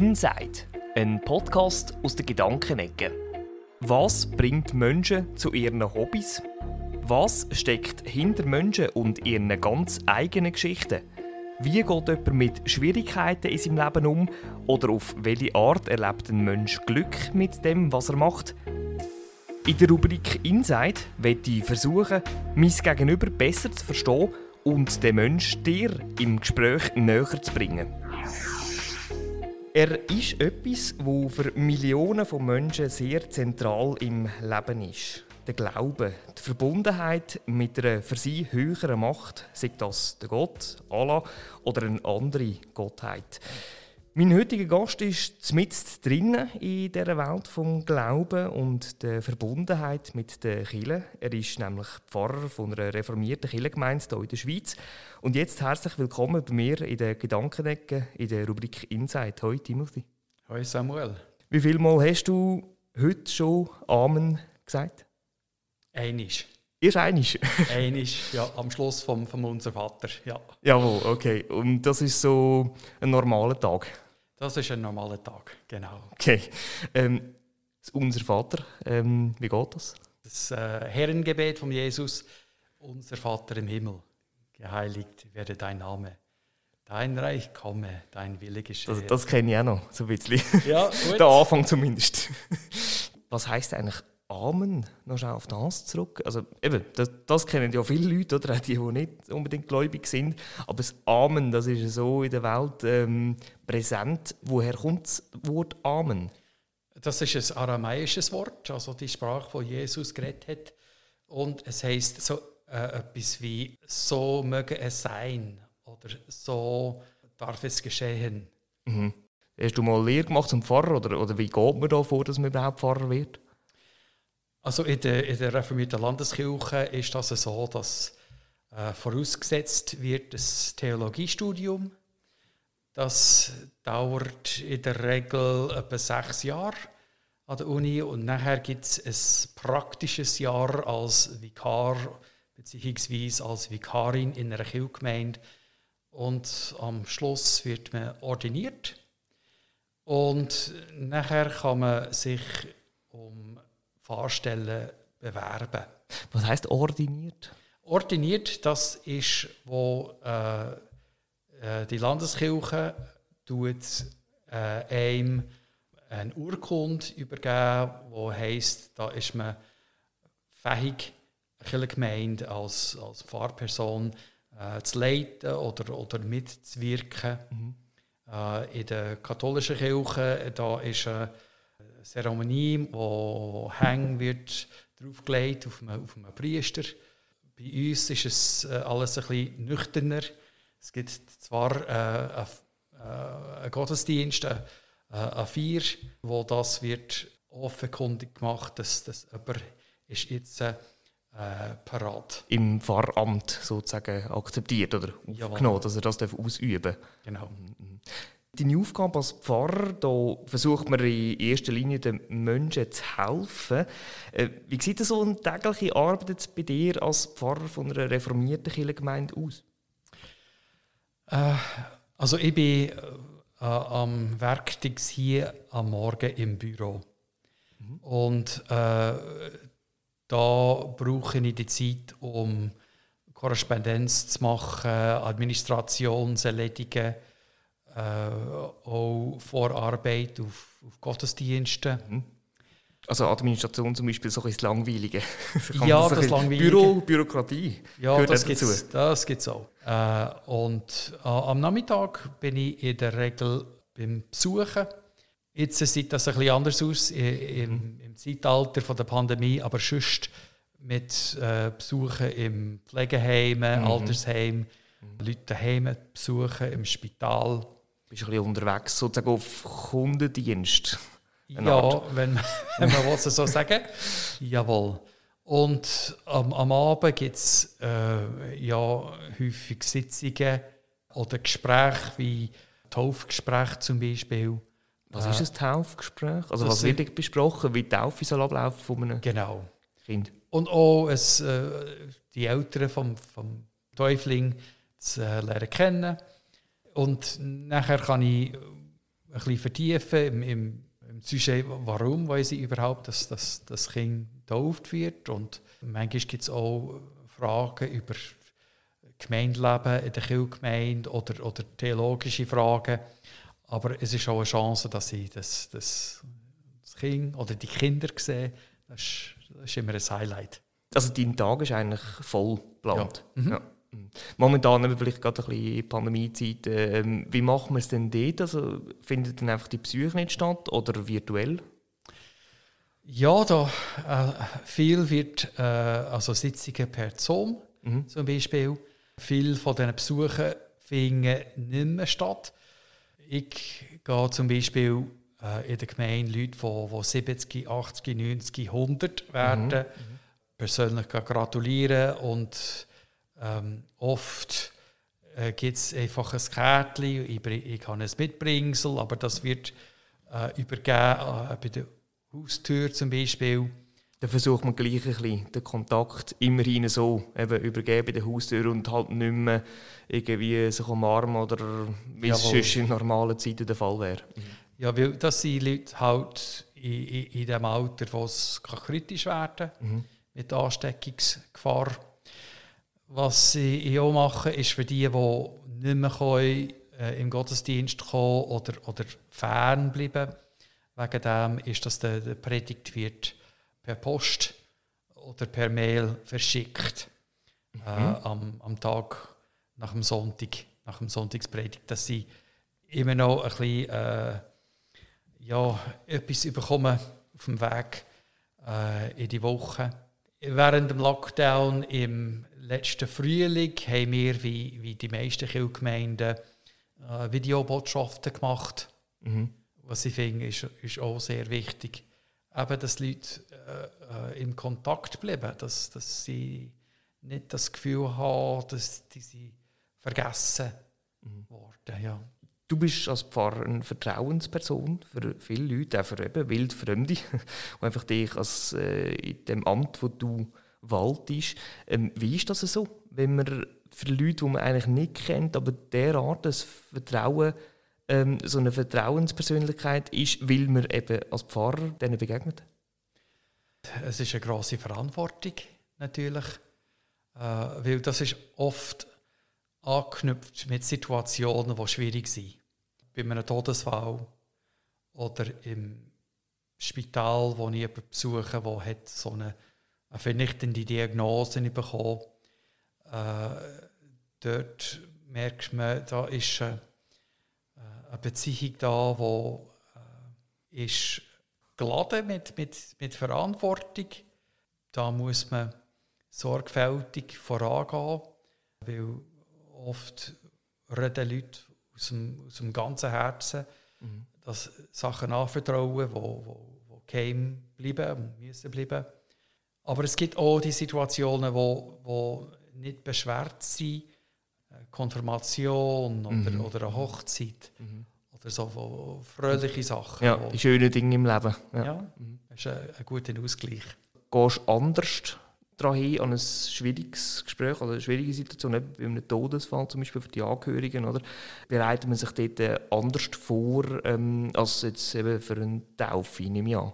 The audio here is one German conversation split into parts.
Inside, ein Podcast aus der Gedankenecke. Was bringt Menschen zu ihren Hobbys? Was steckt hinter Menschen und ihren ganz eigenen Geschichten? Wie geht jemand mit Schwierigkeiten in seinem Leben um? Oder auf welche Art erlebt ein Mensch Glück mit dem, was er macht? In der Rubrik Inside werde ich versuchen, mein Gegenüber besser zu verstehen und den Menschen dir im Gespräch näher zu bringen. Er ist etwas, wo für Millionen von Menschen sehr zentral im Leben ist. Der Glaube, die Verbundenheit mit einer für sie höheren Macht, sei das der Gott, Allah oder eine andere Gottheit. Mein heutiger Gast ist mitten drinnen in dieser Welt vom Glauben und der Verbundenheit mit der Kirche. Er ist nämlich Pfarrer von einer reformierten Kirchengemeinde hier in der Schweiz. Und jetzt herzlich willkommen bei mir in der Gedankenecke in der Rubrik Inside. Hoi Timothy. Hoi Samuel. Wie viel Mal hast du heute schon Amen gesagt? Einisch. Erst einig? Einisch, ja, am Schluss vom, vom Unser Vater, ja. Jawohl, okay. Und das ist so ein normaler Tag? Das ist ein normaler Tag, genau. Okay. Ähm, Unser Vater, ähm, wie geht das? Das äh, Herrengebet von Jesus, Unser Vater im Himmel, geheiligt werde dein Name. Dein Reich komme, dein Wille geschehe. Das, das kenne ich auch noch, so ein bisschen. Ja, gut. Der Anfang zumindest. Was heißt eigentlich Amen, noch schnell auf das zurück. Also eben, das, das, kennen ja viele Leute, oder auch die, die nicht unbedingt gläubig sind. Aber das Amen, das ist so in der Welt ähm, präsent. Woher kommt das Wort Amen? Das ist ein aramäisches Wort, also die Sprache, die Jesus geredet hat. Und es heißt so äh, etwas wie so möge es sein oder so darf es geschehen. Mhm. Hast du mal Lehre gemacht zum Pfarrer oder, oder wie geht man da vor, dass man überhaupt Pfarrer wird? Also in der, in der reformierten Landeskirche ist das so, dass äh, vorausgesetzt wird das Theologiestudium. Das dauert in der Regel etwa sechs Jahre an der Uni und nachher gibt es ein praktisches Jahr als Vikar bzw. als Vikarin in einer Kirchgemeinde und am Schluss wird man ordiniert und nachher kann man sich um Fahrstellen bewerben. Was heißt ordiniert? Ordiniert, das ist, wo äh, äh, die Landeskirche tut äh, einem eine Urkunde übergeben, wo heißt, da ist man fähig, eine Gemeinde als, als Pfarrperson äh, zu leiten oder, oder mitzuwirken. Mhm. Äh, in der katholischen Kirche da ist eine Zeremonie, wo Hang wird draufgelegt auf einen, auf einen Priester. Bei uns ist es äh, alles ein bisschen nüchterner. Es gibt zwar äh, einen Gottesdienst, äh, eine Feier, wo das wird offenkundig gemacht, dass, dass jemand ist jetzt äh, parat. Im Pfarramt sozusagen akzeptiert oder aufgenommen, dass er das ausüben darf. Genau. Deine Aufgabe als Pfarrer, da versucht man in erster Linie den Menschen zu helfen. Äh, wie sieht so eine tägliche Arbeit bei dir als Pfarrer von einer reformierten Kirchengemeinde aus? Äh, also ich bin äh, am Werktag hier am Morgen im Büro. Mhm. Und äh, da brauche ich die Zeit, um Korrespondenz zu machen, Administration zu erledigen äh, auch Vorarbeit auf, auf Gottesdiensten. Mhm. Also Administration zum Beispiel so ein langweilige. ja, das, das langweilige. Büro, Bürokratie. Ja, das gibt es das gibt's auch. Äh, und äh, am Nachmittag bin ich in der Regel beim Besuchen. Jetzt sieht das ein bisschen anders aus im, mhm. im Zeitalter von der Pandemie, aber sonst mit äh, Besuchen im Pflegeheim, mhm. Altersheim, mhm. Leute daheim besuchen, im Spital bist ein bisschen unterwegs, sozusagen auf Kundendienst. ja, Art. wenn, wenn man es so sagen Jawohl. Und am, am Abend gibt es äh, ja, häufig Sitzungen oder Gespräche wie Taufgespräche zum Beispiel. Was äh, ist ein Taufgespräch? Also was wird besprochen, wie die Taufe soll ablaufen von einem genau. Kind? Und auch es, äh, die Eltern vom, vom Täufling zu äh, lernen kennen und nachher kann ich ein bisschen vertiefen im, im, im Sujet, warum wollen sie überhaupt, dass, dass das Kind getauft wird. Und manchmal gibt es auch Fragen über Gemeindeleben in der Kirchgemeinde oder, oder theologische Fragen. Aber es ist auch eine Chance, dass sie das, das, das Kind oder die Kinder sehen. Das ist, das ist immer ein Highlight. Also dein Tag ist eigentlich voll geplant? Ja. Mhm. ja. Momentan haben wir vielleicht gerade ein bisschen Pandemiezeit. Ähm, wie machen wir es denn dort? Also, findet dann einfach die Psyche nicht statt oder virtuell? Ja, da äh, viel wird, äh, also Sitzungen per Zoom mhm. zum Beispiel. Viele von diesen Besuchen finden nicht mehr statt. Ich gehe zum Beispiel äh, in der Gemeinde Leute, die, die 70, 80, 90, 100 werden, mhm. persönlich gratulieren und ähm, oft äh, gibt es einfach ein Kärtchen, ich, ich kann ein Mitbringsel, aber das wird äh, übergeben äh, bei der Haustür zum Beispiel. Dann versucht man gleich ein bisschen den Kontakt immerhin so eben übergeben bei der Haustür und halt nicht mehr irgendwie sich umarmen oder wie es sonst in normalen Zeiten der Fall wäre. Ja, weil das sind Leute halt in, in, in dem Alter, wo es kritisch werden kann, mhm. mit Ansteckungsgefahr was ich auch mache, ist für die, die nicht mehr können, äh, im Gottesdienst kommen oder, oder fernbleiben, wegen dem ist, dass der, der Predigt wird per Post oder per Mail verschickt mhm. äh, am, am Tag nach dem Sonntag, nach dem Sonntagspredigt, dass sie immer noch ein bisschen äh, ja, etwas bekommen auf dem Weg äh, in die Woche. Während dem Lockdown im letzten Frühling haben wir, wie, wie die meisten Kirchgemeinden, äh, Videobotschaften gemacht. Mhm. Was ich finde, ist, ist auch sehr wichtig. Eben, dass die Leute äh, äh, in Kontakt bleiben, dass, dass sie nicht das Gefühl haben, dass die sie vergessen mhm. worden. Ja. Du bist als Pfarrer eine Vertrauensperson für viele Leute, auch für eben Wildfremde, die einfach dich als, äh, in dem Amt, wo du Wald ist. Ähm, wie ist das so, wenn man für Leute, die man eigentlich nicht kennt, aber derart das Vertrauen, ähm, so eine Vertrauenspersönlichkeit ist, weil man eben als Pfarrer denen begegnet? Es ist eine große Verantwortung natürlich, äh, weil das ist oft angeknüpft mit Situationen, die schwierig sind. Bei einem Todesfall oder im Spital, wo ich jemanden besuche, der so eine eine vernichtende Diagnose bekommen. Äh, dort merkst du, da ist äh, eine Beziehung da, die äh, ist geladen mit, mit, mit Verantwortung. Da muss man sorgfältig vorangehen, weil oft reden Leute aus dem, aus dem ganzen Herzen, mhm. dass Sachen anvertrauen, die wo, wo, wo geheim bleiben, müssen bleiben. Aber es gibt auch die Situationen, wo, wo nicht beschwert sind, Konfirmation oder, mhm. oder eine Hochzeit mhm. oder so fröhliche Sachen. Ja, die schönen Dinge im Leben. Ja, ja mhm. das ist ein, ein guter Ausgleich. Gehst du anders daran an ein schwieriges Gespräch oder eine schwierige Situation, eben bei einem Todesfall zum Beispiel für die Angehörigen, oder? Bereitet man sich dort äh, anders vor ähm, als jetzt eben für eine Taufe, nehme ich an?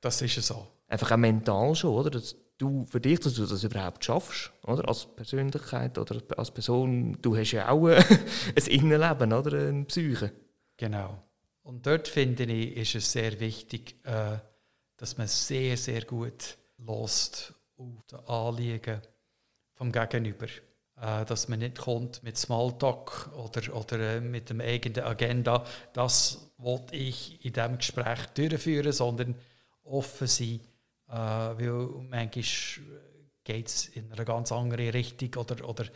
Das ist so einfach auch mental schon, oder? Dass du für dich, dass du das überhaupt schaffst, oder? Als Persönlichkeit oder als Person, du hast ja auch ein Innenleben, oder? Eine Psyche. Genau. Und dort finde ich, ist es sehr wichtig, äh, dass man sehr, sehr gut lost auf die Anliegen vom Gegenüber. Äh, dass man nicht kommt mit Smalltalk oder, oder äh, mit dem eigenen Agenda. Das wollte ich in diesem Gespräch durchführen, sondern offen sein äh, weil manchmal geht es in eine ganz andere Richtung oder, oder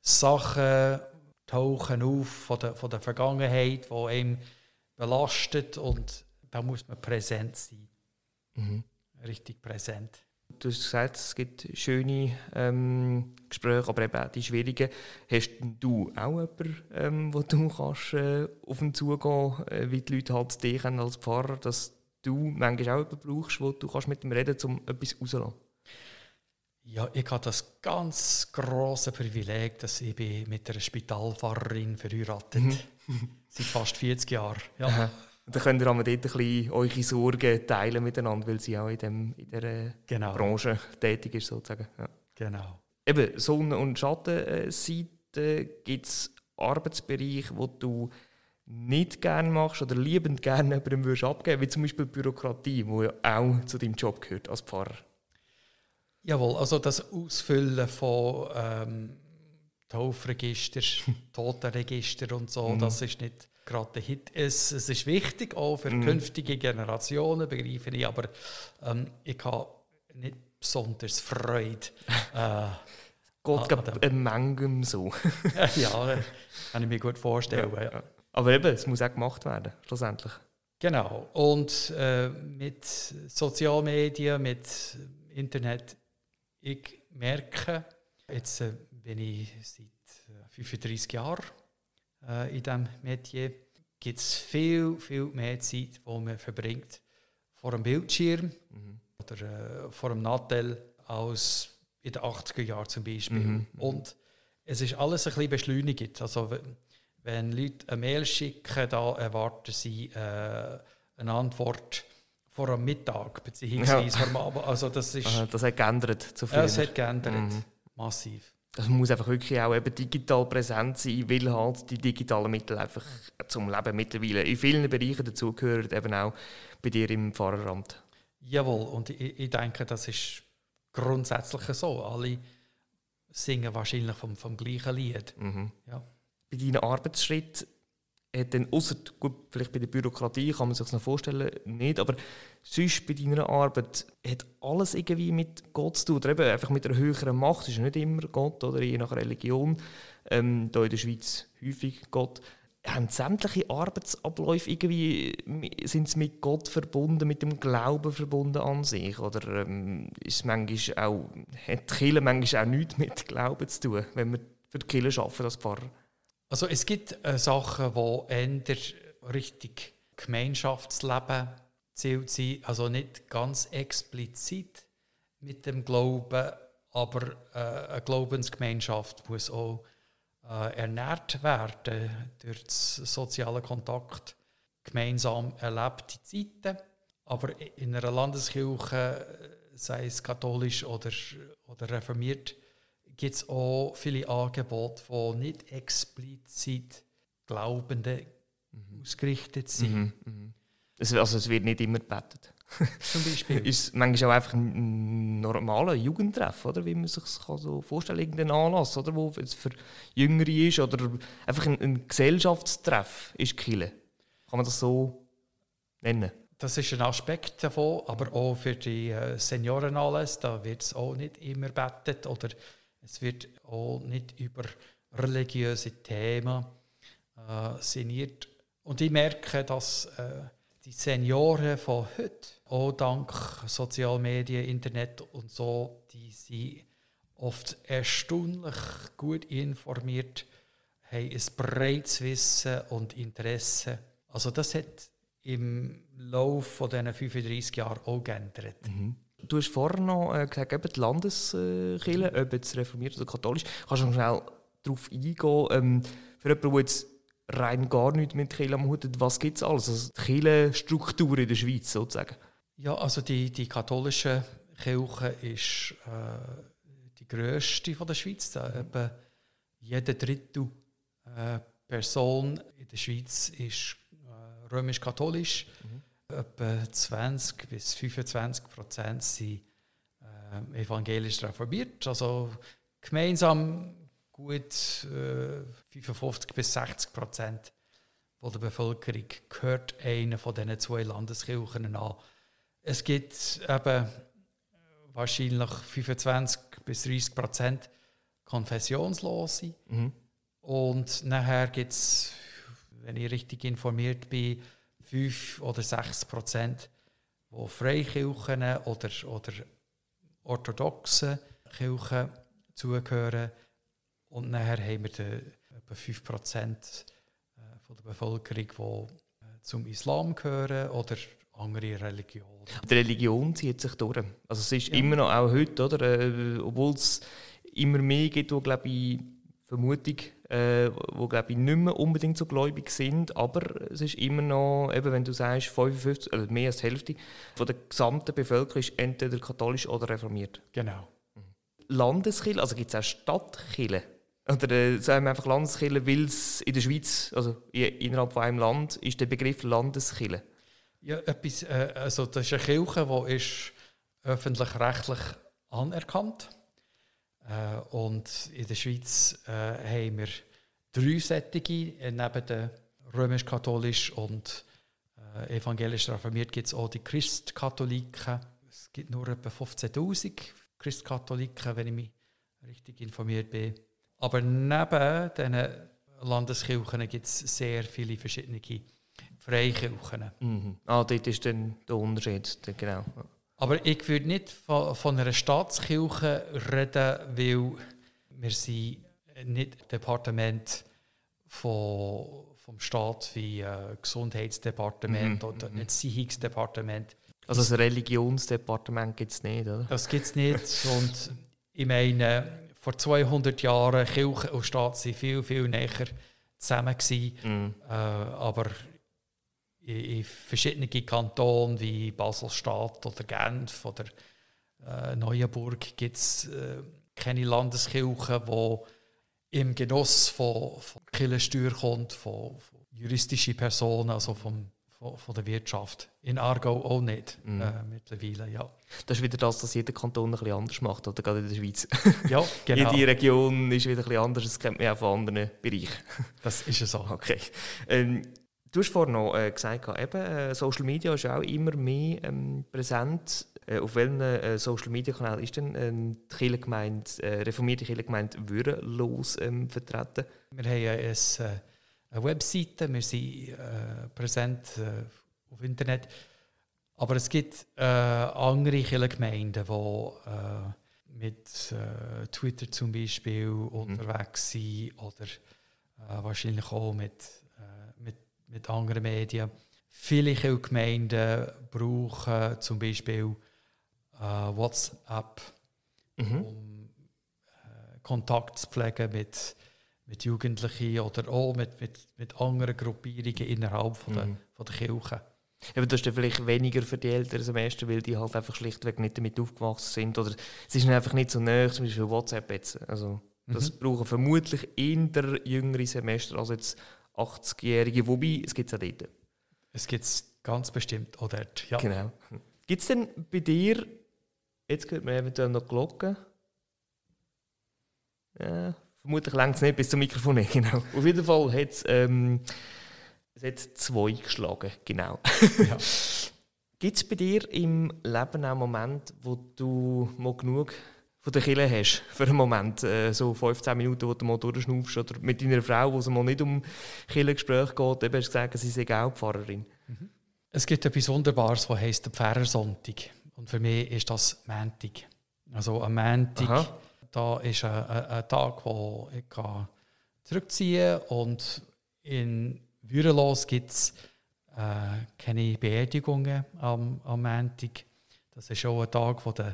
Sachen tauchen auf von der, von der Vergangenheit, die einem belastet und da muss man präsent sein. Mhm. Richtig präsent. Du hast gesagt, es gibt schöne ähm, Gespräche, aber eben auch die schwierigen. Hast du auch jemanden, ähm, wo du kannst, äh, auf ihn zugehen äh, wie die Leute halt dich als Pfarrer, dass du manchmal auch jemanden brauchst, wo du kannst mit ihm reden kannst, um etwas rauszulassen? Ja, ich habe das ganz große Privileg, dass ich bin mit einer Spitalfahrerin verheiratet mhm. seit fast 40 Jahren. Ja. dann könnt ihr dort ein bisschen eure Sorgen teilen miteinander, weil sie auch in, dem, in dieser genau. Branche tätig ist, sozusagen. Ja. Genau. Eben, Sonne- und Schattenseite gibt es Arbeitsbereiche, wo du nicht gerne machst oder liebend gerne jemandem würdest abgeben, wie zum Beispiel Bürokratie, wo ja auch zu deinem Job gehört als Pfarrer. Jawohl, also das Ausfüllen von ähm, Taufregister, Totenregister und so, mhm. das ist nicht gerade der Hit. Es, es ist wichtig, auch für mhm. künftige Generationen, begreife ich, aber ähm, ich habe nicht besonders Freude. äh, Gott gibt eine Menge so. ja, kann ich mir gut vorstellen. Ja, ja. Aber eben, es muss auch gemacht werden, schlussendlich. Genau. Und äh, mit Sozialmedien, mit Internet, ich merke, jetzt äh, bin ich seit 35 äh, Jahren äh, in diesem Metier, gibt es viel, viel mehr Zeit, die man verbringt vor einem Bildschirm mhm. oder äh, vor einem Nattel als in den 80er Jahren zum Beispiel. Mhm. Und es ist alles ein bisschen beschleunigt. Also, wenn Leute eine Mail schicken, da erwarten sie äh, eine Antwort vor am Mittag, beziehungsweise ja. vor Abend. Also das, ist, das hat geändert zu früher. Es hat geändert, mhm. massiv. Das muss einfach wirklich auch eben digital präsent sein, weil halt die digitalen Mittel einfach zum Leben mittlerweile in vielen Bereichen dazugehören, eben auch bei dir im Fahreramt. Jawohl, und ich, ich denke, das ist grundsätzlich so. Alle singen wahrscheinlich vom, vom gleichen Lied. Mhm. Ja bei deinen Arbeitsschritten hat dann, ausser, gut, vielleicht bei der Bürokratie kann man sich das noch vorstellen, nicht, aber sonst bei deiner Arbeit hat alles irgendwie mit Gott zu tun, oder eben einfach mit einer höheren Macht, das ist nicht immer Gott, oder je nach Religion, ähm, hier in der Schweiz häufig Gott. Haben sämtliche Arbeitsabläufe irgendwie, sind sie mit Gott verbunden, mit dem Glauben verbunden an sich? Oder ähm, ist manchmal auch, hat die Kirche manchmal auch nichts mit Glauben zu tun, wenn wir für die Kirche arbeiten als Pfarrer? Also es gibt äh, Sachen, die eher richtig Gemeinschaftsleben zielt sind, also nicht ganz explizit mit dem Glauben, aber äh, eine Glaubensgemeinschaft muss auch äh, ernährt werden durch sozialen Kontakt, gemeinsam erlebte Zeiten. Aber in einer Landeskirche, sei es katholisch oder, oder reformiert, gibt es auch viele Angebote, die nicht explizit Glaubende mhm. ausgerichtet sind. Mhm, mhm. Also es wird nicht immer gebetet. Zum Beispiel. ist manchmal auch einfach ein normaler Jugendtreff, oder? wie man sich das so vorstellen kann, irgendein Anlass, oder? wo es für Jüngere ist, oder einfach ein, ein Gesellschaftstreff ist Kille. Kann man das so nennen? Das ist ein Aspekt davon, aber auch für die äh, Seniorenanlässe, da wird es auch nicht immer betet oder es wird auch nicht über religiöse Themen äh, sinniert. Und ich merke, dass äh, die Senioren von heute, auch dank Sozialmedien, Internet und so, die sind oft erstaunlich gut informiert, haben ein breites Wissen und Interesse. Also das hat im Laufe dieser 35 Jahre auch geändert. Mhm. Du hast vorher noch äh, gesagt, eben die Landeskirche, ob jetzt reformiert oder katholisch. Kannst du noch schnell darauf eingehen, ähm, für jemanden, der jetzt rein gar nichts mit Kirche am Hut hat, was gibt es alles? Also die Kirchenstruktur in der Schweiz sozusagen. Ja, also die, die katholische Kirche ist äh, die grösste von der Schweiz. Da etwa jede dritte äh, Person in der Schweiz ist äh, römisch-katholisch. Mhm etwa 20 bis 25 Prozent sind äh, evangelisch reformiert. Also gemeinsam gut äh, 55 bis 60 Prozent der Bevölkerung gehört einer von diesen zwei Landeskirchen an. Es gibt eben wahrscheinlich 25 bis 30 Prozent Konfessionslose. Mhm. Und nachher gibt es, wenn ich richtig informiert bin, 5 oder 6 Prozent, die Freikirchen oder, oder orthodoxen Kirchen zugehören. Und nachher haben wir die, etwa 5 Prozent äh, der Bevölkerung, die äh, zum Islam gehören oder andere Religionen. Die Religion zieht sich durch. Also es ist ja. immer noch, auch heute, oder, äh, obwohl es immer mehr gibt, wo, glaube ich, Vermutung äh, wo glaube ich nicht mehr unbedingt so gläubig sind, aber es ist immer noch, eben wenn du sagst, 55, also mehr als die Hälfte von der gesamten Bevölkerung ist entweder katholisch oder reformiert. Genau. Landeskirche, also gibt es auch Stadtkirche? Oder äh, sagen wir einfach Landeskirche, weil es in der Schweiz, also innerhalb von einem Land, ist der Begriff Landeskirche? Ja, etwas, äh, also das ist eine Kirche, die ist öffentlich-rechtlich anerkannt äh, und in der Schweiz äh, haben wir drei Sättige, äh, neben der römisch-katholisch und äh, evangelisch reformiert gibt es auch die Christkatholiken. Es gibt nur etwa 15'000 Christkatholiken, wenn ich mich richtig informiert bin. Aber neben diesen Landeskirchen gibt es sehr viele verschiedene Freikirchen. Mhm. Ah, dort ist dann der Unterschied, genau. Aber ich würde nicht von, von einer Staatskirche reden, weil wir sind nicht Departement von, vom Staat wie äh, Gesundheitsdepartement mhm. oder ein Erziehungsdepartement. Also ein Religionsdepartement gibt es nicht, oder? Das gibt es nicht. und ich meine, vor 200 Jahren Kirche und Staat waren viel, viel näher zusammen. Mhm. Äh, aber in, verschiedenen Kantonen wie Basel-Stadt oder Genf oder äh, Neuenburg gibt es äh, keine Landeskirche, die im Genuss von, von Kirchensteuer kommt, von, von juristischen Personen, also vom, von, der Wirtschaft. In Aargau auch nicht mhm. äh, mittlerweile, ja. Das ist wieder das, was jeder Kanton ein bisschen anders macht, oder gerade in der Schweiz. Ja, genau. Jede Region ist wieder ein bisschen anders, das kennt man auch von anderen Bereichen. Das ist ja so. Okay. Ähm, Du hast vorhin noch äh, gesagt, eben, äh, Social Media ist auch immer mehr ähm, präsent. Äh, auf welchen äh, Social Media Kanal ist denn ähm, die Kirchengemeinde, äh, reformierte Kirchengemeinde Würenlos ähm, vertreten? Wir haben ja eine, äh, eine Webseite, wir sind präsent auf Internet. Aber es gibt andere Kirchengemeinden, die mit Twitter zum Beispiel mhm. unterwegs sind oder wahrscheinlich auch mit mit anderen Medien. Viele Gemeinden brauchen zum Beispiel äh, WhatsApp, mhm. um äh, Kontakt zu pflegen mit, mit Jugendlichen oder auch mit, mit, mit anderen Gruppierungen innerhalb von der, mhm. von der Kirche. Aber das ist dann vielleicht weniger für die älteren Semester, weil die halt einfach schlichtweg nicht damit aufgewachsen sind. Oder es ist einfach nicht so näher, zum Beispiel WhatsApp jetzt. Also, das mhm. brauchen vermutlich eher jüngere Semester als jetzt 80-Jährige, wobei, es gibt es auch dort. Es gibt es ganz bestimmt auch dort, ja. Genau. Gibt es denn bei dir, jetzt hört man eventuell noch Glocken, ja, vermutlich längt es nicht bis zum Mikrofon, genau. Auf jeden Fall hat es, ähm, zwei geschlagen, genau. Ja. Gibt es bei dir im Leben auch Momente, wo du mal genug von der Kille hast für einen Moment, äh, so 15 Minuten, wo du mal durchschnaufst, oder mit deiner Frau, wo es mal nicht um Killengespräch geht, eben hast du gesagt, sie sei auch Pfarrerin. Mhm. Es gibt etwas Wunderbares, das heisst der Pfarrersonntag. Und für mich ist das Montag. Also am Montag, Aha. da ist ein, ein, ein, Tag, wo ich kann zurückziehen kann und in Würelos gibt es äh, keine Beerdigungen am, am Montag. Das ist auch ein Tag, wo die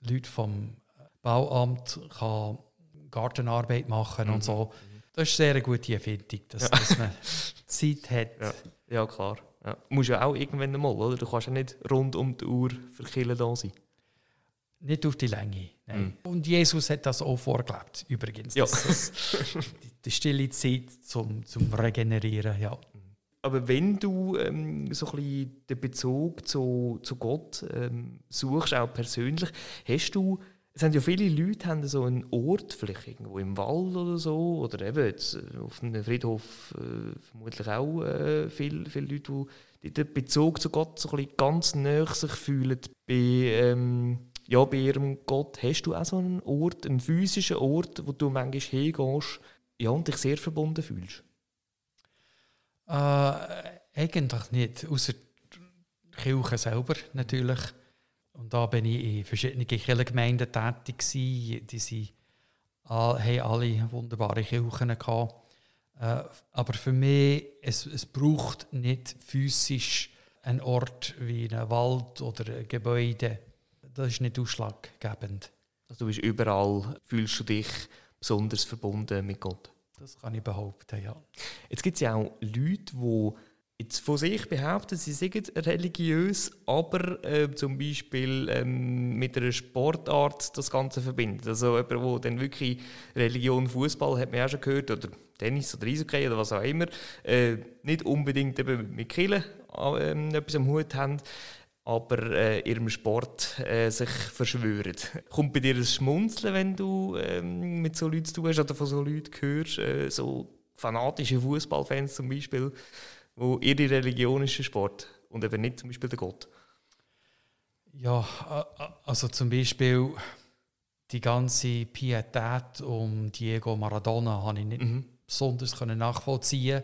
Leute vom Bauamt kann Gartenarbeit machen mhm. und so. Das ist eine sehr gute Erfindung, dass, ja. dass man Zeit hat. Ja, ja klar. Ja. Du musst ja auch irgendwann mal, oder? Du kannst ja nicht rund um die Uhr für Kirche da sein. Nicht auf die Länge. Nein. Mhm. Und Jesus hat das auch vorgelebt, übrigens. Ja. Das, das, die, stille Zeit zum, zum Regenerieren, ja. Aber wenn du ähm, so ein bisschen den Bezug zu, zu Gott ähm, suchst, auch persönlich, hast du es haben ja viele Leute haben so einen Ort, vielleicht irgendwo im Wald oder so, oder eben jetzt äh, auf einem Friedhof äh, vermutlich auch äh, viele, viele Leute, die den Bezug zu Gott so ein ganz näher sich fühlen. Bei, ähm, ja, bei ihrem Gott hast du auch so einen Ort, einen physischen Ort, wo du manchmal hingehst ja, und dich sehr verbunden fühlst? Äh, eigentlich nicht, außer die Kirche selber natürlich. Und da bin ich in verschiedenen Kirchengemeinden tätig gewesen. Die sind, haben alle wunderbare Kirchen gehabt. Äh, aber für mich, es, es braucht nicht physisch einen Ort wie ein Wald oder ein Gebäude. Das ist nicht ausschlaggebend. Also du bist überall, fühlst du dich besonders verbunden mit Gott? Das kann ich behaupten, ja. Jetzt gibt es ja auch Leute, die jetzt von sich behaupten, sie sind religiös, aber äh, zum Beispiel ähm, mit einer Sportart das Ganze verbinden. Also jemand, der dann wirklich Religion, Fußball, hat man ja schon gehört, oder Tennis oder Eishockey oder was auch immer, äh, nicht unbedingt eben mit Killen äh, etwas am Hut haben, aber äh, ihrem Sport äh, sich verschwören. Kommt bei dir ein Schmunzeln, wenn du ähm, mit so Leuten zu tun hast oder von so Leuten hörst, äh, so fanatische Fußballfans zum Beispiel, wo ihre Religion ist der Sport und eben nicht zum Beispiel der Gott? Ja, also zum Beispiel die ganze Pietät um Diego Maradona habe ich nicht mhm. besonders nachvollziehen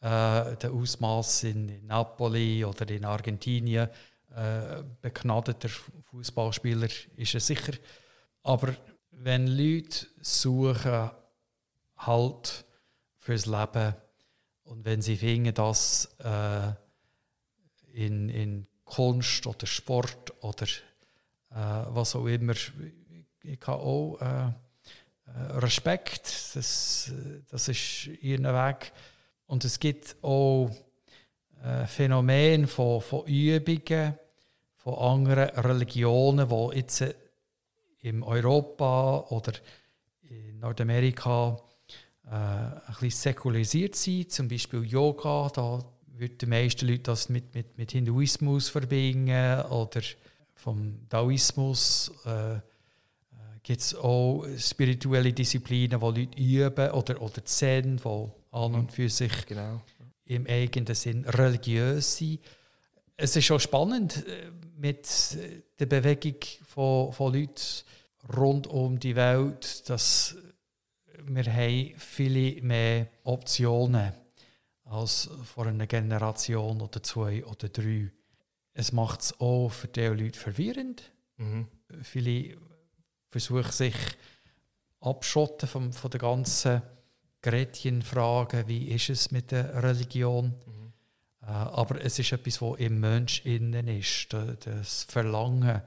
äh, Der Ausmaß in, in Napoli oder in Argentinien, äh, begnadeter Fußballspieler ist er sicher. Aber wenn Leute suchen halt fürs Leben und wenn sie finden, dass äh, in, in Kunst oder Sport oder äh, was auch immer, ich habe auch äh, äh, Respekt, das, das ist ihren Weg. Und es gibt auch äh, Phänomene von, von Übungen von anderen Religionen, die jetzt in Europa oder in Nordamerika äh, ein bisschen säkularisiert sind, zum Beispiel Yoga, da würden die meisten Leute das mit, mit, mit Hinduismus verbinden oder vom Daoismus äh, äh gibt es auch spirituelle Disziplinen, die Leute üben oder, oder Zen, die an und für sich genau. im eigenen Sinn religiös sind. Es ist schon spannend äh, mit der Bewegung von, von Leuten rund um die Welt, dass wir haben viele mehr Optionen als vor einer Generation oder zwei oder drei. Es macht es auch für die Leute verwirrend. Mhm. Viele versuchen sich abschotten von, von der ganzen Gretchenfrage, wie ist es mit der Religion. Mhm. Äh, aber es ist etwas, was im Mensch innen ist. Das Verlangen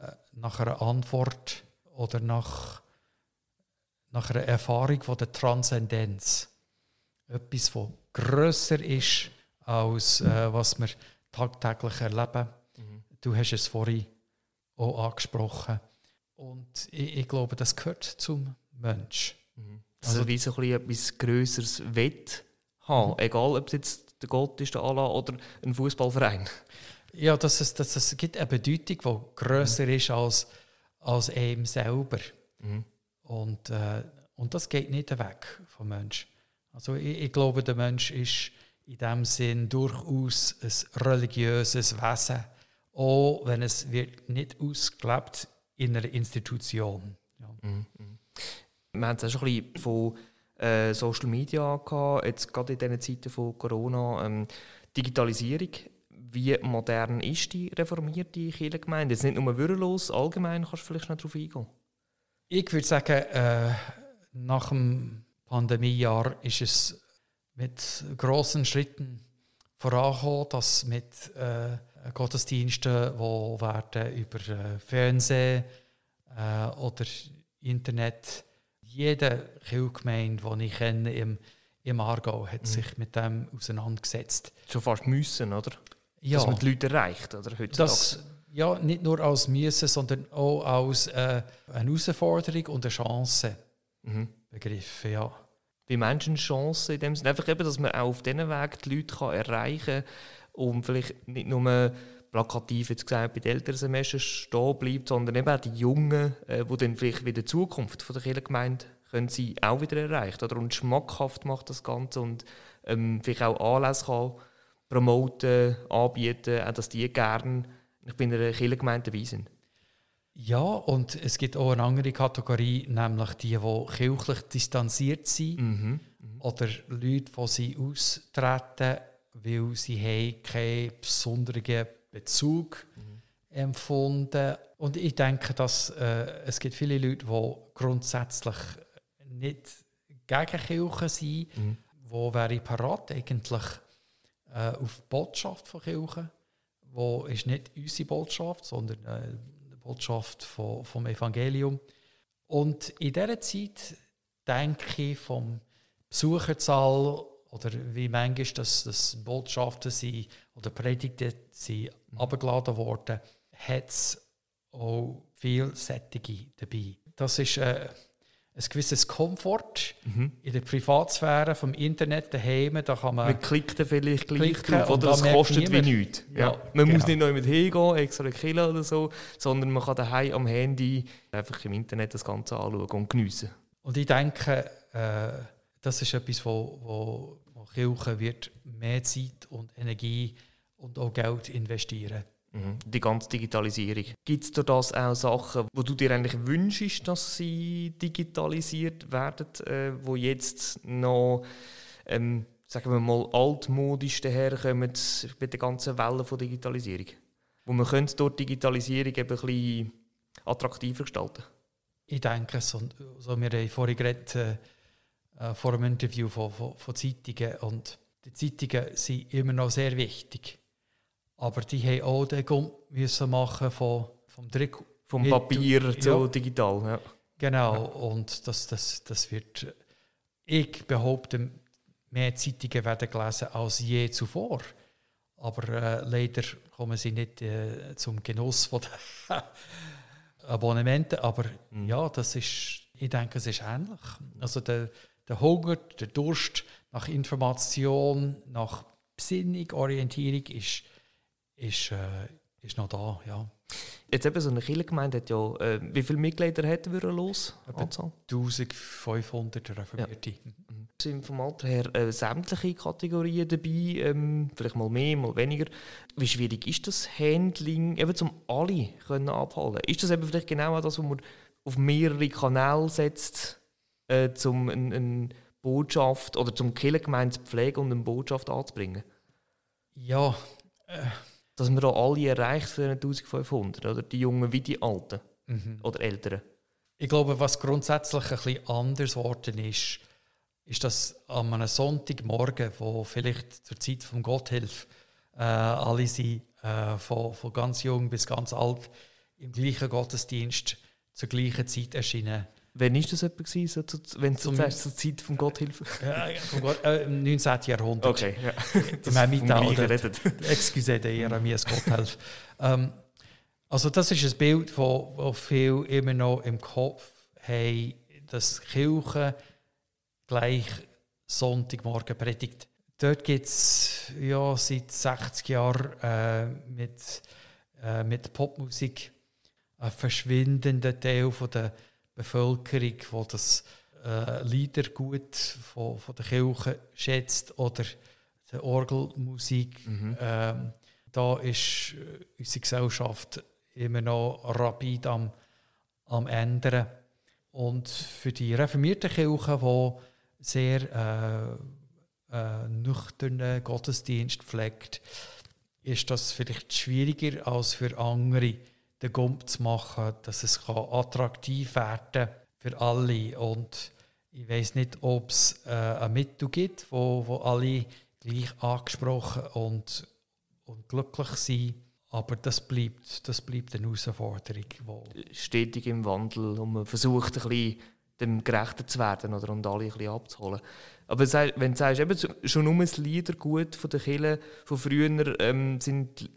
äh, nach einer Antwort oder nach nach einer Erfahrung von der Transzendenz. Etwas, was grösser ist, als äh, was wir tagtäglich erleben. Mhm. Du hast es vorhin auch angesprochen. Und ich, ich glaube, das gehört zum Mensch. Mhm. Also, also wie so ein etwas Größeres Wett haben, mhm. egal ob es jetzt der Gott ist, der Allah oder ein Fußballverein. Ja, dass es, dass es gibt eine Bedeutung, die grösser mhm. ist als, als einem selber. Mhm. Und, äh, und das geht nicht weg vom Mensch. Also ich, ich, glaube, der Mensch ist in dem Sinn durchaus ein religiöses Wesen, auch wenn es wird nicht ausgelebt in einer Institution. Ja. Mhm. mhm. Wir haben es auch schon ein bisschen von äh, Social Media gehabt, jetzt gerade in diesen Zeiten von Corona. Ähm, Digitalisierung, wie modern ist die reformierte Kirchengemeinde? Jetzt nicht nur würdelos, allgemein kannst du vielleicht noch darauf eingehen. Ich würde sagen, äh, nach dem Pandemiejahr ist es mit großen Schritten vorangekommen, dass mit äh, Gottesdiensten, die werden über äh, Fernsehen äh, oder Internet, jede Kirchgemeinde, die ich kenne im, im Aargau, hat mhm. sich mit dem auseinandergesetzt. Schon fast müssen, oder? Ja. Dass man die Leute erreicht, oder? Heutzutage. Das, ja, nicht nur als Müssen, sondern auch als äh, eine Herausforderung und eine Chance mhm. begriffen. Ja. Wie Menschen Chance in dem Sinne? Einfach eben, dass man auch auf diesem Weg die Leute kann erreichen kann und vielleicht nicht nur plakativ jetzt gesagt bei den älteren Semestern stehen bleibt, sondern eben auch die Jungen, äh, die dann vielleicht wieder die Zukunft von der Kirchengemeinde können sie auch wieder erreichen oder und schmackhaft macht das Ganze und ähm, vielleicht auch Anlässe kann promoten, anbieten, auch dass die gerne ich bin in einer Kirchengemeinde sind. Ja, und es gibt auch eine andere Kategorie, nämlich die, die kirchlich distanziert sind mhm. Mhm. oder Leute, die sie austreten, weil sie haben keinen besonderen Bezug mhm. empfunden Und ich denke, dass äh, es gibt viele Leute, die grundsätzlich nicht gegen Kirche sind, mhm. wo wäre parat eigentlich äh, auf die Botschaft von Kirche wo ist nicht unsere Botschaft, sondern äh, die Botschaft von, vom Evangelium. Und in dieser Zeit denke ich vom Besucherzahl oder wie manchmal das, das Botschaften sind oder Predigten sind mhm. abgeladen worden, hat es auch viel Sättige dabei. Das ist äh, ein gewisses Komfort mhm. in der Privatsphäre vom Internet daheim. Da kann man, man klickt dann vielleicht gleich drauf, oder das kostet wie nichts. Ja. ja. man genau. muss nicht noch mit hingehen, extra Kilo oder so, sondern man kann daheim am Handy einfach im Internet das Ganze anschauen und geniessen. Und ich denke, äh, das ist etwas, wo, wo, wo Kirche wird mehr Zeit und Energie und auch Geld investieren. Die ganze Digitalisierung. Gibt es da das auch Sachen, wo du dir eigentlich wünschst, dass sie digitalisiert werden, äh, wo jetzt noch, ähm, sagen wir mal, altmodisch daherkommen bei der ganzen Welle von Digitalisierung? Wo man könnte dort Digitalisierung eben ein bisschen attraktiver gestalten Ich denke, so, so wir haben vorhin geredet, äh, äh, vor einem Interview von, von, von Zeitungen und die Zeitungen sind immer noch sehr wichtig aber die haben auch den Gump müssen machen von, vom Druck. Vom Papier zu ja. digital, ja. Genau, ja. und das, das, das wird, ich behaupte, mehr Zeitungen werden gelesen als je zuvor. Aber äh, leider kommen sie nicht äh, zum Genuss von den Abonnementen. Aber mhm. ja, das ist, ich denke, es ist ähnlich. Also der, der Hunger, der Durst nach Information, nach Besinnung, Orientierung ist ist, äh, ist noch da, ja. Jetzt eben so eine Kirchengemeinde hat ja, äh, wie viele Mitglieder hätten wir los? Etwa 1500 Reformierte. Ja. Mhm. Sind vom Alter her äh, sämtliche Kategorien dabei, ähm, vielleicht mal mehr, mal weniger. Wie schwierig ist das Handling, eben zum alle können abhalten? Ist das eben vielleicht genau das, was man auf mehrere Kanäle setzt, äh, um eine, eine Botschaft oder zum Kirchengemeinde zu pflegen und eine Botschaft anzubringen? Ja, äh dass wir auch alle erreicht für 1500, oder? Die Jungen wie die Alten mhm. oder Älteren. Ich glaube, was grundsätzlich ein bisschen anders geworden ist, ist, dass an einem Sonntagmorgen, wo vielleicht zur Zeit von Gotthilfe äh, alle sind, äh, von, von ganz jung bis ganz alt, im gleichen Gottesdienst zur gleichen Zeit erschienen Wann war das etwa, so zu, wenn du sagst, zur Zeit von Gotthilfe? Ja, vom Gott, äh, Im 19. Jahrhundert. Okay, ja. Das Mittelalter. Excuse, der Jeremias Gotthilfe. Ähm, also das ist ein Bild, das wo viele immer noch im Kopf haben, dass Kirche gleich Sonntagmorgen predigt. Dort gibt es ja, seit 60 Jahren äh, mit, äh, mit Popmusik einen verschwindenden Teil von der Bevölkerung, die das äh, Liedergut von, von der Kirche schätzt oder die Orgelmusik. Mhm. Ähm, da ist äh, unsere Gesellschaft immer noch rapid am, am ändern. Und für die reformierte Kirche, die sehr äh, äh, nüchternen Gottesdienst pflegt, ist das vielleicht schwieriger als für andere den Gump zu machen, dass es attraktiv werden kann für alle. Und ich weiß nicht, ob es äh, ein Mittel gibt, wo, wo alle gleich angesprochen und, und glücklich sind. Aber das bleibt, das bleibt eine Herausforderung. Wo Stetig im Wandel und man versucht, ein bisschen dem gerechter zu werden oder und alle ein bisschen abzuholen. Aber wenn du sagst, eben schon um ein Liedergut von den Kirchen von früher ähm, sind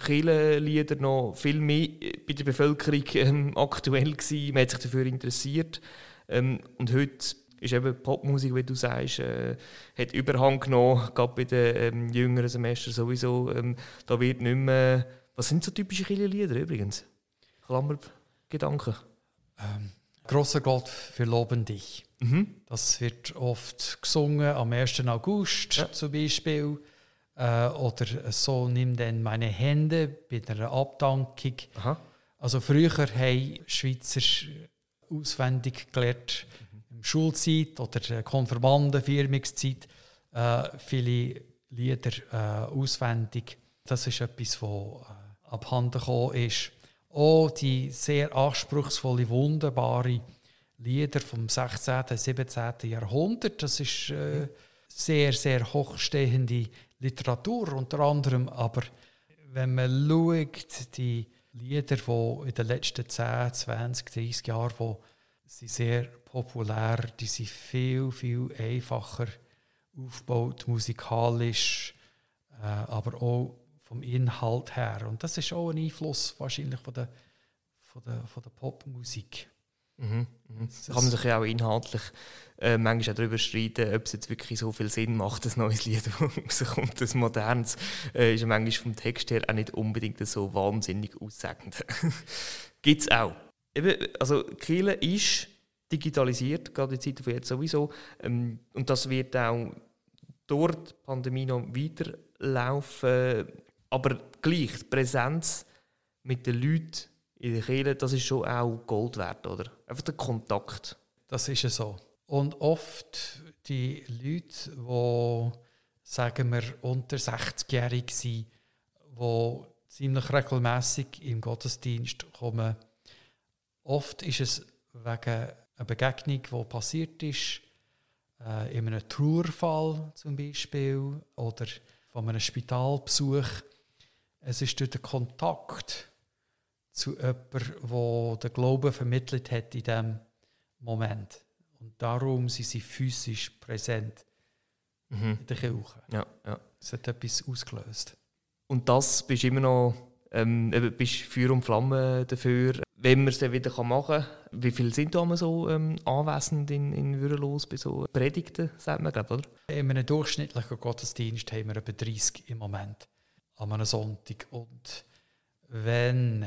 Kirchenlieder noch viel mehr bei der Bevölkerung ähm, aktuell gewesen. Man hat sich dafür interessiert. Ähm, und heute ist eben Popmusik, wie du sagst, äh, hat Überhang genommen, gerade bei den ähm, jüngeren Semestern sowieso. Ähm, da wird nicht mehr... Was sind so typische Kirchenlieder übrigens? Klammergedanken. Ähm, Großer Gott, wir loben dich. Mhm. Das wird oft gesungen am 1. August ja. zum Beispiel. Äh, oder so nimm denn meine Hände bei einer Abdankung. Aha. Also früher haben Schweizer auswendig gelernt, mhm. in Schulzeit oder Konfirmanden, Firmungszeit, äh, viele Lieder äh, auswendig. Das ist etwas, was äh, abhanden gekommen ist. Auch die sehr anspruchsvolle, wunderbare Lieder vom 16., 17. Jahrhundert. Das ist äh, sehr, sehr hochstehende Literatur unter anderem. Aber wenn man schaut, die Lieder, die in den letzten 10, 20, 30 Jahren wo sind sehr populär, die sind viel, viel einfacher aufgebaut, musikalisch, äh, aber auch vom Inhalt her. Und das ist auch ein Einfluss wahrscheinlich von der, von der, von der Popmusik. Mhm, mhm. Da kann man sich ja auch inhaltlich äh, manchmal auch darüber streiten, ob es jetzt wirklich so viel Sinn macht, ein neues Lied, rauskommt, das modernes, äh, ist ja manchmal vom Text her auch nicht unbedingt so wahnsinnig aussagend. Gibt es auch. Eben, also Kiel ist digitalisiert, gerade in Zeiten von jetzt sowieso, ähm, und das wird auch durch die Pandemie noch weiterlaufen, aber gleich, die Präsenz mit den Leuten in der Kirche, das ist schon auch Gold wert, oder? Einfach der Kontakt. Das ist ja so. Und oft die Leute, die, sagen wir, unter 60-jährig sind, die ziemlich regelmäßig im Gottesdienst kommen, oft ist es wegen einer Begegnung, die passiert ist, äh, in einem Trauerfall zum Beispiel oder von einem Spitalbesuch. Es ist durch den Kontakt zu jemandem, der den Glauben vermittelt hat in diesem Moment. Und darum sind sie physisch präsent mhm. in der Kirche. Ja, ja. Es hat etwas ausgelöst. Und das bist immer noch ähm, bist Feuer und Flamme dafür, wenn man es dann wieder machen kann. Wie viele sind da so ähm, anwesend in, in Würelos bei so Predigten, sagt man, glaub, oder? In einem durchschnittlichen Gottesdienst haben wir etwa 30 im Moment an einem Sonntag. Und wenn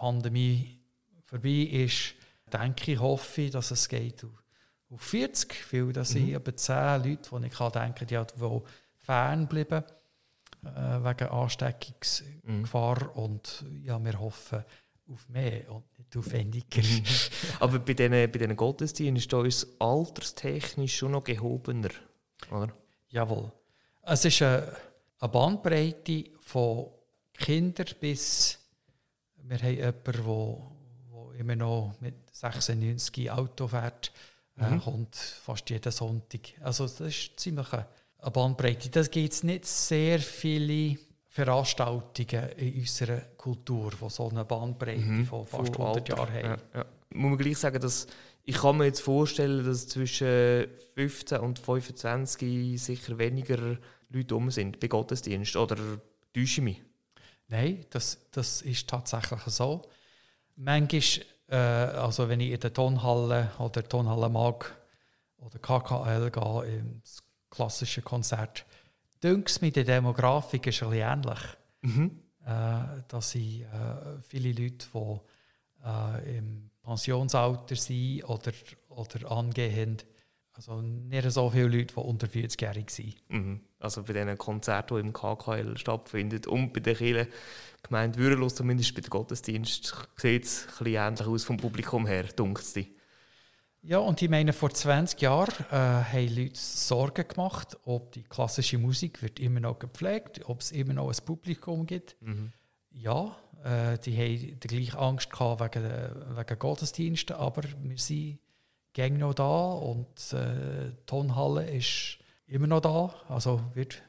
Pandemie vorbei ist, denke ich, hoffe ich, dass es geht auf 40, weil das mhm. sind etwa 10 Leute, die ich denke, die halt fernbleiben äh, wegen Ansteckungsgefahr. Mhm. Und ja, wir hoffen auf mehr und nicht auf weniger. Mhm. Aber bei diesen, bei diesen Gottesdiensten ist es alterstechnisch schon noch gehobener, oder? Jawohl. Es ist eine, eine Bandbreite von Kindern bis wir haben jemanden, der immer noch mit 96 Auto fährt, äh, mhm. kommt fast jeden Sonntag. Also das ist ziemlich eine eine Bandbreite. Das gibt nicht sehr viele Veranstaltungen in unserer Kultur, die so eine Bandbreite mhm. von fast 100 Jahren haben. Ja, ja. Muss man gleich sagen, dass ich kann mir jetzt vorstellen, dass zwischen 15 und 25 sicher weniger Leute um sind bei Gottesdienst. Oder täusche ich mich? Nein, das, das ist tatsächlich so. Manchmal, äh, also wenn ich in der Tonhalle oder Tonhalle mag oder KKL gehe, klassischen Konzert. Dünks mit der Demografik ist ein ähnlich. Mhm. Äh, dass sind äh, viele Leute, die äh, im Pensionsalter sind oder, oder angehen. Also nicht so viele Leute, die unter 40-jährig sind. Mhm. Also bei diesen Konzerten, die im KKL stattfinden und bei der Kirche Gemeinde Würelos, zumindest bei den Gottesdienst, sieht es ein bisschen ähnlich aus vom Publikum her, dunkt es ja, und ich meine, vor 20 Jahren äh, haben Leute Sorgen gemacht, ob die klassische Musik wird immer noch gepflegt, ob es immer noch ein Publikum gibt. Mhm. Ja, äh, die haben die gleiche Angst gehabt wegen, wegen Gottesdiensten, aber wir sind gäng noch da und äh, die Tonhalle ist immer noch da, also wird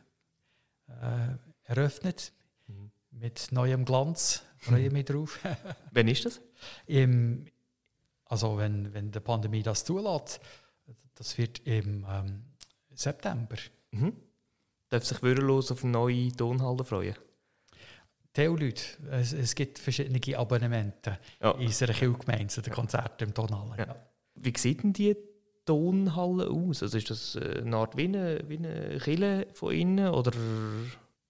äh, eröffnet mhm. mit neuem Glanz. Freue mich drauf. Wann ist das? Im, also wenn, wenn die Pandemie das zulässt, das wird im ähm, September. Mhm. Darf sich Würrelos auf eine neue Tonhalle freuen? Leute, es, es gibt verschiedene Abonnementen ja. in unserer Kirchgemeinde den Konzerten im Tonhalle. Ja. Wie sieht denn die Tonhalle aus? Also ist das eine Art wie eine, wie eine Kille von innen oder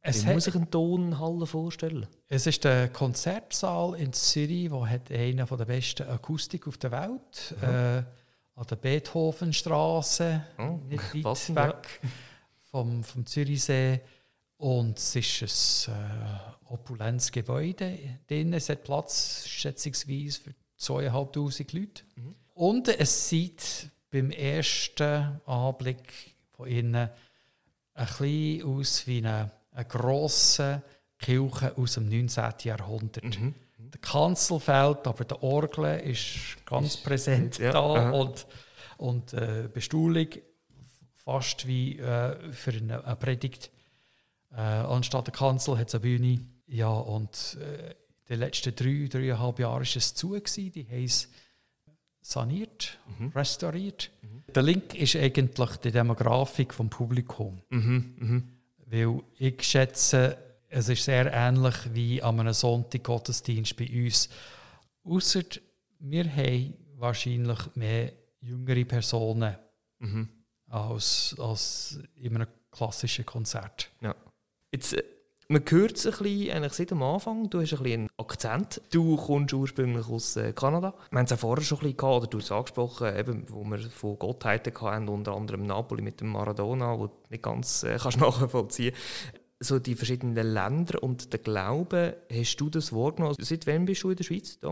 es Wie muss sich eine Tonhalle vorstellen? Es ist der Konzertsaal in Zürich, der hat eine der besten Akustik auf der Welt. Ja. Äh, an der Beethovenstraße, oh, nicht weit weg ja. vom, vom Zürichsee. Und es ist ein äh, opulentes Gebäude. Drin. Es hat Platz schätzungsweise für 2'500 Leute. Mhm. Und es sieht beim ersten Anblick von innen ein bisschen aus wie eine eine grosse Kirche aus dem 19. Jahrhundert. Mhm. Der Kanzel fehlt, aber der Orgel ist ganz ist, präsent ja, da aha. und, und äh, Bestuhlung fast wie äh, für eine, eine Predigt. Äh, anstatt der Kanzel hat es eine Bühne. Ja, und äh, die letzten drei, dreieinhalb Jahre war es zu. Gewesen. Die haben es saniert, mhm. restauriert. Mhm. Der Link ist eigentlich die Demografik vom Publikum. Mhm. mhm. Weil ich schätze, es ist sehr ähnlich wie an einem Sonntag-Gottesdienst bei uns. Außer wir haben wahrscheinlich mehr jüngere Personen mhm. als, als in einem klassischen Konzert. Ja. Jetzt, äh, man hört es ein bisschen, eigentlich seit dem Anfang, du hast ein bisschen einen Akzent. Du kommst ursprünglich aus äh, Kanada. Wir haben es ja vorher schon ein bisschen gehabt, oder du hast es angesprochen, eben, wo wir von Gottheiten hatten, unter anderem Napoli mit dem Maradona, wo du nicht ganz äh, kannst nachvollziehen so die verschiedenen Länder und der Glaube, hast du das wahrgenommen? Seit wann bist du in der Schweiz da?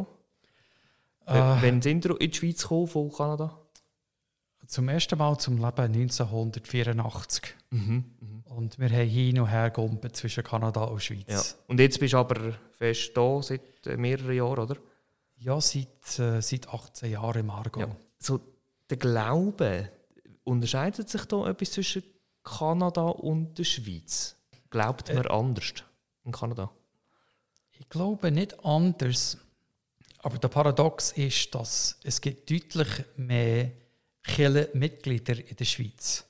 Äh, wann sind du in die Schweiz gekommen von Kanada? Zum ersten Mal zum Leben 1984. Mhm, mh. Und wir haben hin und her gegumpelt zwischen Kanada und Schweiz. Ja. Und jetzt bist du aber fest da seit äh, mehreren Jahren, oder? Ja, seit, äh, seit 18 Jahren im Argo. Ja. So, der Glaube, unterscheidet sich da etwas zwischen Kanada und der Schweiz? Glaubt man äh, anders in Kanada? Ich glaube nicht anders. Aber der Paradox ist, dass es gibt deutlich mehr Mitglieder in der Schweiz. Mhm.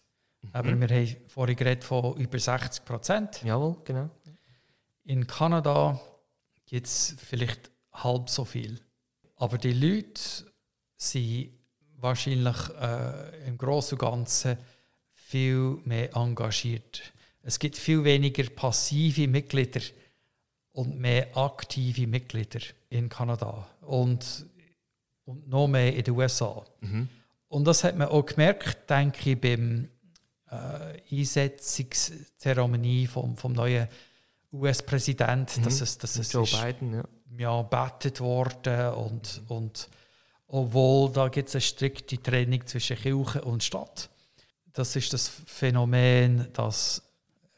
Aber wir haben vorhin geredet von über 60 Prozent. Jawohl, genau. In Kanada gibt es vielleicht halb so viel. Aber die Leute sind wahrscheinlich äh, im Großen und Ganzen viel mehr engagiert. Es gibt viel weniger passive Mitglieder und mehr aktive Mitglieder in Kanada und, und noch mehr in den USA. Mhm. Und das hat man auch gemerkt, denke ich, beim äh, Einsetzungszeremonie vom, vom neuen US-Präsidenten, mhm. dass es, dass es Joe ist, Biden, ja. ja worden und, mhm. und obwohl da gibt es eine strikte Trennung zwischen Kirche und Stadt. Das ist das Phänomen, dass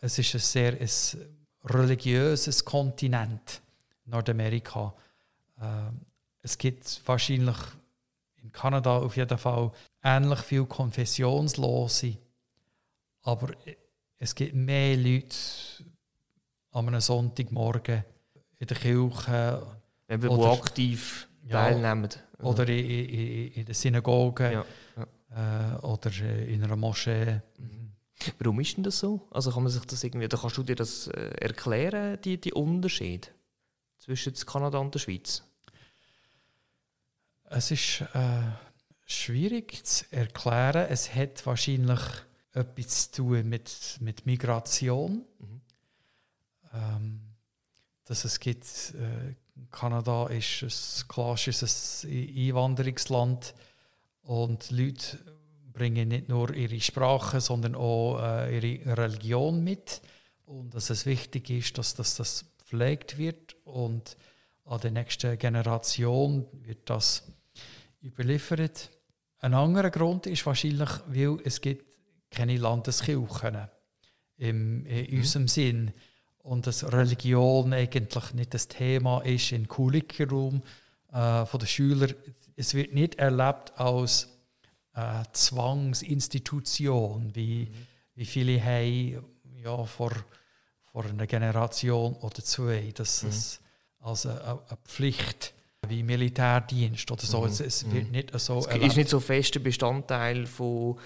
es ist ein sehr ein religiöses Kontinent, Nordamerika. Äh, es gibt wahrscheinlich in Kanada auf jeden Fall ähnlich viel Konfessionslose, aber es gibt mehr Leute an einem Sonntagmorgen in der Kirche. Eben, oder, aktiv ja, teilnehmen. Oder in, in, in der Synagoge ja, ja. Äh, oder in einer Moschee. Mhm. Warum ist denn das so? Also kann man sich das irgendwie, oder kannst du dir das äh, erklären, die, die Unterschied zwischen Kanada und der Schweiz? Es ist äh, schwierig zu erklären. Es hat wahrscheinlich etwas zu tun mit, mit Migration. Mhm. Ähm, dass es gibt, äh, Kanada ist ein klassisches Einwanderungsland und Leute bringen nicht nur ihre Sprache, sondern auch äh, ihre Religion mit und dass es wichtig ist, dass, dass das gepflegt wird und an der nächsten Generation wird das überliefert. Ein anderer Grund ist wahrscheinlich, weil es gibt keine Landeskirchen im, in mhm. unserem Sinn und dass Religion eigentlich nicht das Thema ist im Curriculum äh, von den Schülern. Es wird nicht erlebt als äh, Zwangsinstitution, wie, mhm. wie viele haben ja, vor, vor einer Generation oder zwei, dass mhm. es als eine, eine Pflicht wie Militärdienst oder so. Mhm. Es, es, wird mhm. nicht so. Es ist nicht so fester Bestandteil von,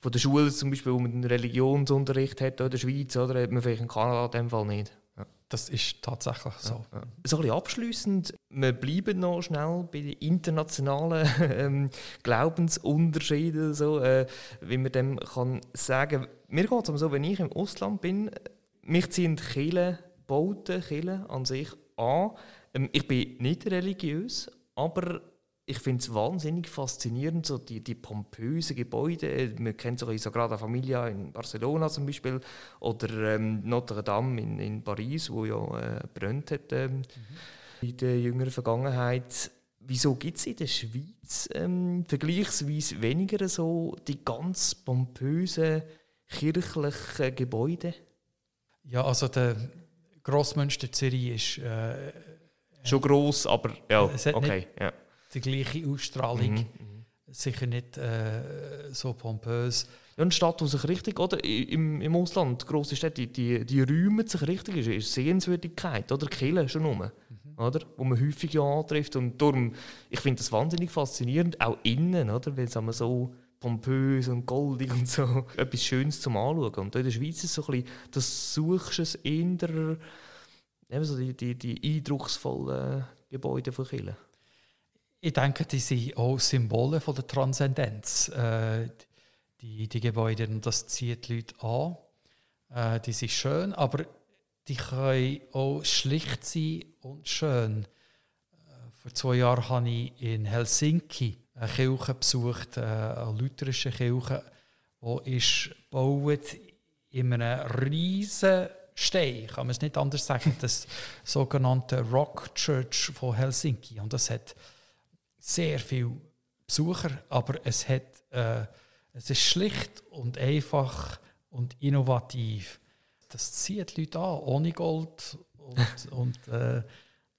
von der Schule, zum Beispiel, wo man einen Religionsunterricht hat in der Schweiz, oder hat man vielleicht in Kanada in dem Fall nicht. Ja. Das ist tatsächlich so. Ja, ja. So ein bisschen abschliessend, wir bleiben noch schnell bei den internationalen ähm, Glaubensunterschieden, so, äh, wie man dem kann sagen. Mir geht es so, wenn ich im Ausland bin, mich ziehen Kirchen, Bauten, Kirchen an sich an. Ähm, ich bin nicht religiös, aber ich finde es wahnsinnig faszinierend, so die, die pompösen Gebäude. Man kennt so Sagrada Familia in Barcelona zum Beispiel oder ähm, Notre Dame in, in Paris, wo ja äh, brennt hat ähm, mhm. in der jüngeren Vergangenheit. Wieso gibt es in der Schweiz ähm, vergleichsweise weniger so die ganz pompösen kirchlichen Gebäude? Ja, also der Grossmünster Zürich ist äh, schon gross, aber ja, okay. Ja die gleiche Ausstrahlung. Mhm, mhm. Sicher nicht äh, so pompös. Ja, eine Stadt, die sich richtig, oder im, im Ausland, grosse Städte, die, die räumen sich richtig, ist, ist Sehenswürdigkeit, oder Kille schon rum. Mhm. oder? wo man häufig ja antrifft. Und darum, ich finde das wahnsinnig faszinierend, auch innen, oder? weil es so pompös und goldig und so etwas Schönes zum Anschauen. Und in der Schweiz ist so ein bisschen, das suchst du in der, eben so die, die, die eindrucksvollen Gebäude von Kirchen. Ich denke, die sind auch Symbole von der Transzendenz. Äh, die, die Gebäude, und das zieht die Leute an. Äh, die sind schön, aber die können auch schlicht sein und schön. Äh, vor zwei Jahren habe ich in Helsinki eine Kirche besucht, äh, eine lutherische Kirche, die ist gebaut in einem riesen Stein, kann man es nicht anders sagen, das sogenannte Rock Church von Helsinki. Und das hat sehr viele Besucher, aber es, hat, äh, es ist schlicht und einfach und innovativ. Das zieht die Leute an, ohne Gold und, und, äh,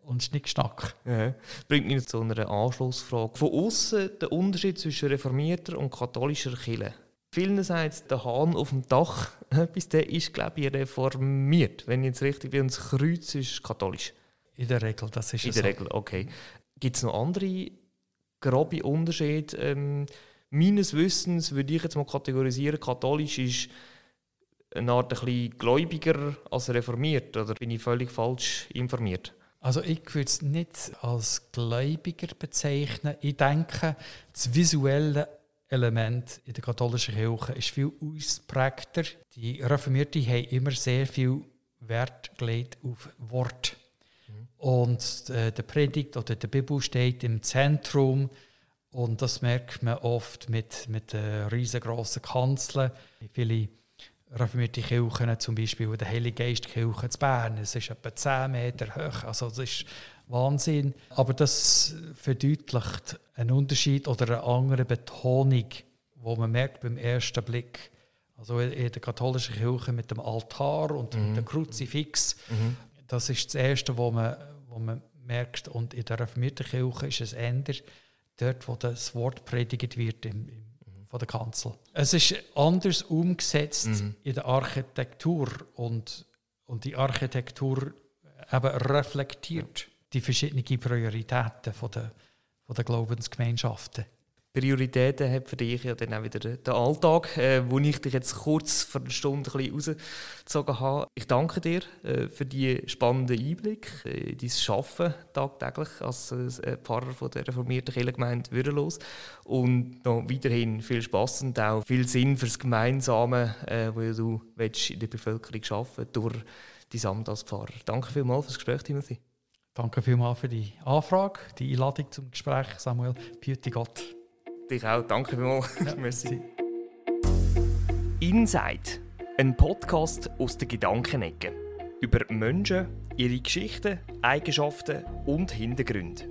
und Schnickschnack. Ja. Bringt mich zu einer Anschlussfrage. Von außen der Unterschied zwischen reformierter und katholischer Kirche. Vielen sagt der Hahn auf dem Dach, etwas, der ist, glaube ich, reformiert. Wenn ich jetzt richtig bin, und das Kreuz ist katholisch. In der Regel, das ist In der so. Regel, okay. Gibt es noch andere grobe Unterschiede? Ähm, meines Wissens würde ich jetzt mal kategorisieren, katholisch ist eine Art ein bisschen gläubiger als reformiert. Oder bin ich völlig falsch informiert? Also ich würde es nicht als gläubiger bezeichnen. Ich denke, das visuelle Element in der katholischen Kirche ist viel ausprägter. Die Reformierten haben immer sehr viel Wert gelegt auf Wort. Und äh, der Predigt oder der Bibel steht im Zentrum. Und das merkt man oft mit, mit den riesengroßen Kanzeln. Viele reformierte Kirchen, zum Beispiel der Heilige Geistkirche zu Bern, es ist etwa 10 Meter hoch, also das ist Wahnsinn. Aber das verdeutlicht einen Unterschied oder eine andere Betonung, wo man merkt beim ersten Blick. Also in der katholischen Kirche mit dem Altar und mhm. dem Kruzifix, mhm. Das ist das Erste, wo man, wo man merkt. Und in der reformierten Kirche ist es änder, dort, wo das Wort predigt wird im, im von der Kanzel. Es ist anders umgesetzt mhm. in der Architektur und, und die Architektur eben reflektiert die verschiedenen Prioritäten von der, von der Glaubensgemeinschaften. Prioritäten hat für dich ja dann auch wieder der Alltag, äh, wo ich dich jetzt kurz vor einer Stunde ein rausgezogen habe. Ich danke dir äh, für die spannenden Einblick äh, in dein Arbeiten tagtäglich als äh, Pfarrer von der reformierten Kirchengemeinde Würrelos und noch weiterhin viel Spass und auch viel Sinn für das Gemeinsame, äh, wo du in der Bevölkerung arbeiten durch dein Amt als Pfarrer. Danke vielmals für das Gespräch, Timothy. Danke vielmals für die Anfrage, die Einladung zum Gespräch, Samuel. Behüte Gott. Dich auch. Danke vielmals. Ja, Merci. Inside, ein Podcast aus der Gedankenecke. Über Menschen, ihre Geschichten, Eigenschaften und Hintergründe.